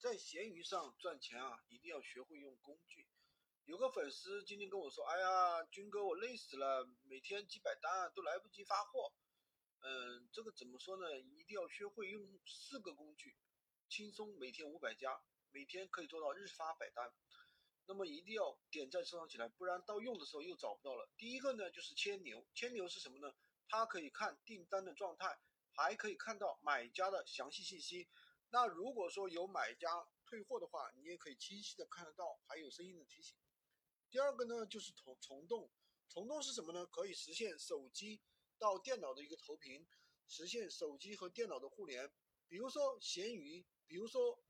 在闲鱼上赚钱啊，一定要学会用工具。有个粉丝今天跟我说：“哎呀，军哥，我累死了，每天几百单都来不及发货。”嗯，这个怎么说呢？一定要学会用四个工具，轻松每天五百加，每天可以做到日发百单。那么一定要点赞收藏起来，不然到用的时候又找不到了。第一个呢，就是千牛。千牛是什么呢？它可以看订单的状态，还可以看到买家的详细信息。那如果说有买家退货的话，你也可以清晰的看得到，还有声音的提醒。第二个呢，就是虫虫洞，虫洞是什么呢？可以实现手机到电脑的一个投屏，实现手机和电脑的互联。比如说闲鱼，比如说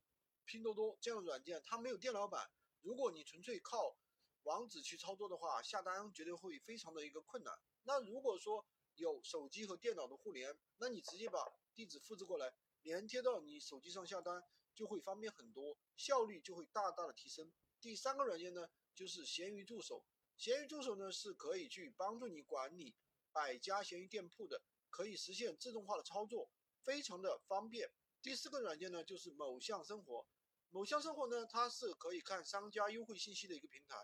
拼多多这样的软件，它没有电脑版，如果你纯粹靠网址去操作的话，下单绝对会非常的一个困难。那如果说有手机和电脑的互联，那你直接把地址复制过来。连贴到你手机上下单就会方便很多，效率就会大大的提升。第三个软件呢，就是闲鱼助手。闲鱼助手呢是可以去帮助你管理百家闲鱼店铺的，可以实现自动化的操作，非常的方便。第四个软件呢就是某象生活。某象生活呢，它是可以看商家优惠信息的一个平台，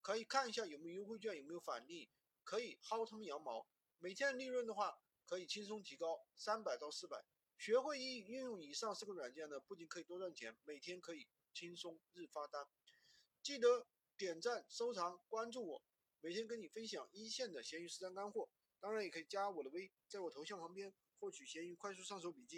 可以看一下有没有优惠券，有没有返利，可以薅他们羊毛。每天的利润的话，可以轻松提高三百到四百。学会运运用以上四个软件呢，不仅可以多赚钱，每天可以轻松日发单。记得点赞、收藏、关注我，每天跟你分享一线的闲鱼实战干货。当然也可以加我的微，在我头像旁边获取闲鱼快速上手笔记。